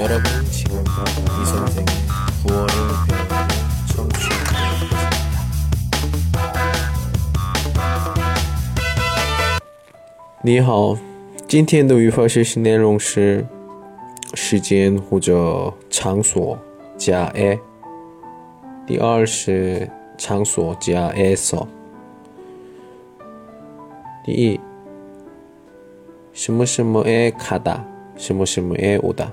여러분 지금부터 이 선생의 구월을 배우고 청취하고 있습니다. 你好，今天的语法学习内容是时间或者场所加 a。第二是场所加 s。第一，什么什么에가다什么什么에오다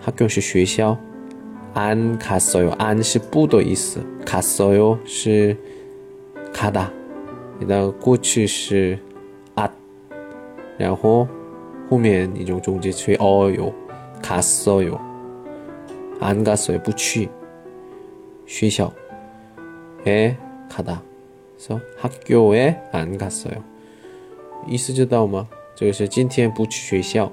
학교是学校，안갔어 요， 안是不的意思，갔어요是가다，你的过去是 앗， 然后后面一种中介词어 요， 갔어 요， 안갔어요不去，学校。에 가다. 그래서 학교에 안 갔어요. 意思知道吗?这个是今天不去学校.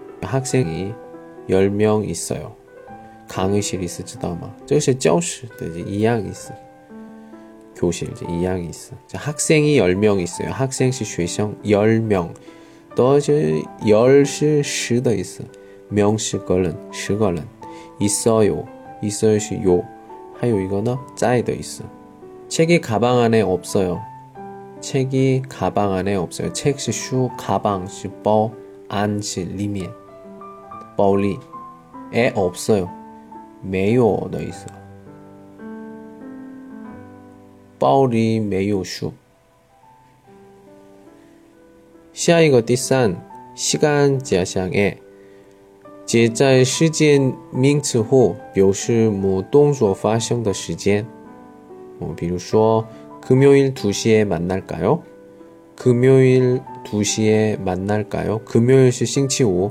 학생이열명있어 요。 강의실意思知道吗？这个是教室的一样意思。교실一样意思。这학생이열명있어 요。 학생是学生，열 명， 都是열是十的意思，명是个人，十个人。 있어요. 있어요 시 요. 하요 이거는 在的 있어. 책이 가방 안에 없어요. 책이 가방 안에 없어요. 책시 슈 가방 시 버, 안시 리미에. 버리. 에 없어요. 메요的 있어. 버리 메요 슈. 下一个第三 시간 자상에 接在时间名词后，表示某动作发生的时间。哦，比如说，금요일두시에만날까 요？ 금요일두시에만날까 요？ 금요일是星期五，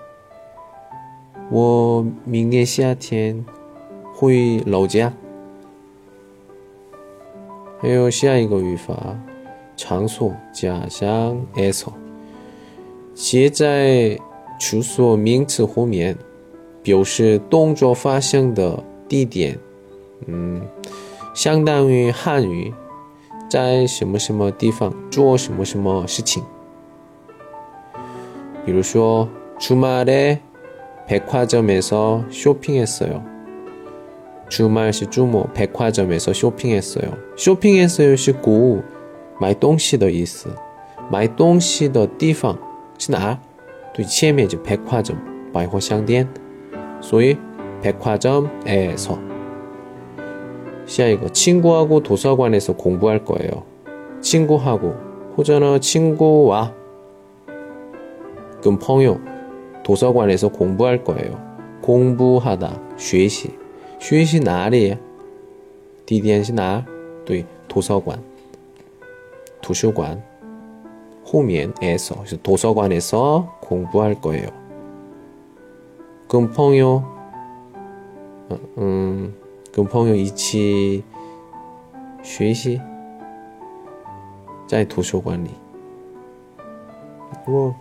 我明年夏天会老家.还有下一个语法场所加上 s 表示动作发生的地点，嗯，相当于汉语在什么什么地方做什么什么事情。比如说，주말에 백화점에서쇼핑했어 요。 주말 시 주모 백화점에서 쇼핑했어요. 쇼핑했어요 是고买东西的意思买东西的地方是哪对前面就百货점百货商店所以 백화점에서 시야 이거 친구하고 도서관에서 공부할 거예요. 친구하고 호전어 친구와 금朋友 도서관에서 공부할 거예요. 공부하다 学习学习 哪里? 디디안시 나? 对 도서관 图书馆 호면에서 도서관에서 공부할 거예요. 금朋友 嗯，跟朋友一起学习，在图书馆里。如果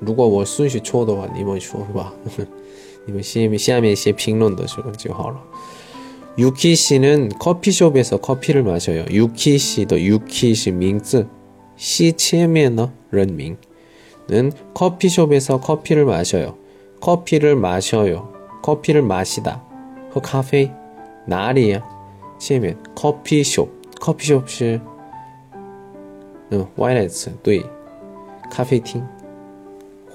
如果我顺序错的话，你们说吧。你们下面下面写评论的时候就好了。유키 씨는 커피숍에서 커피를 마셔요. 유키 씨도 유키 씨名字 시前面呢人名는 커피숍에서 커피를 마셔요. 커피를 마셔요. 커피를 마시다. 그 카페 나리야. 下面 커피숍. 커피숍是 음, 와이레츠 对咖啡厅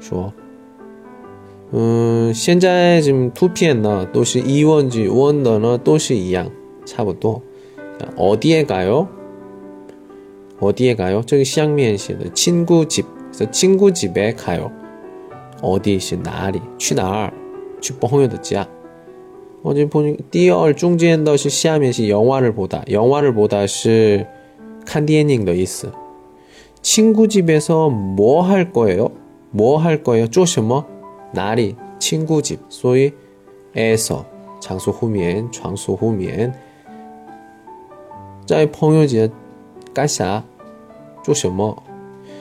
说，嗯，现在这图片呢都是疑问句，问的呢都是一样，差不多。어디에가 요？ 어디에가 요？ 这个下面写的亲故집是亲故집에가 요。 어디是哪里？去哪儿？去朋友的家。我就碰第二中间的是下面是영화를보다영화를보다是看电影的意思。친구집에서뭐할거예요 뭐할거예요做什么哪里친구 집， 所以에서场所后面场所后面在朋友家干啥做什么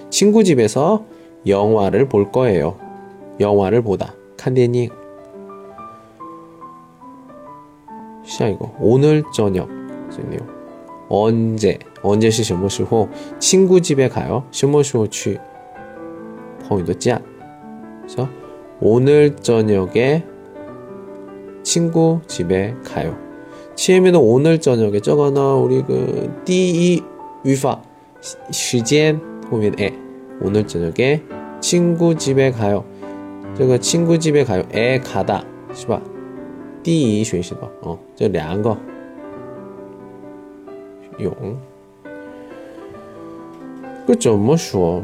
친구집에서영화를볼거예요영화를보다看电影下一个 오늘 저녁 좋네요. 언제 언제 是什么时候 친구 집에 가요? 什么时候去 朋友的家 그래서 오늘 저녁에 친구 집에 가요. 치에면은 오늘 저녁에 저거는 우리 그第一 위파 시간 보면 에 오늘 저녁에 친구 집에 가요. 저거 친구 집에 가요. 에 가다. 是吧?第一学习吧，哦，这两个用。这怎么说？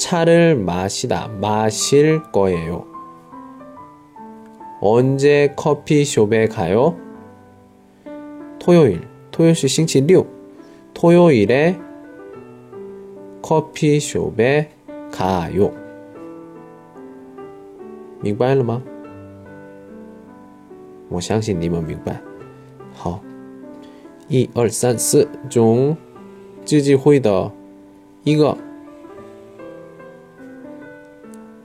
차를 마시다, 마실 거예요. 언제 커피숍에 가요? 토요일, 토요일 싱치 6. 토요일에 커피숍에 가요. 明白了吗？我相信你们明白。好，一二三四中自己会的一个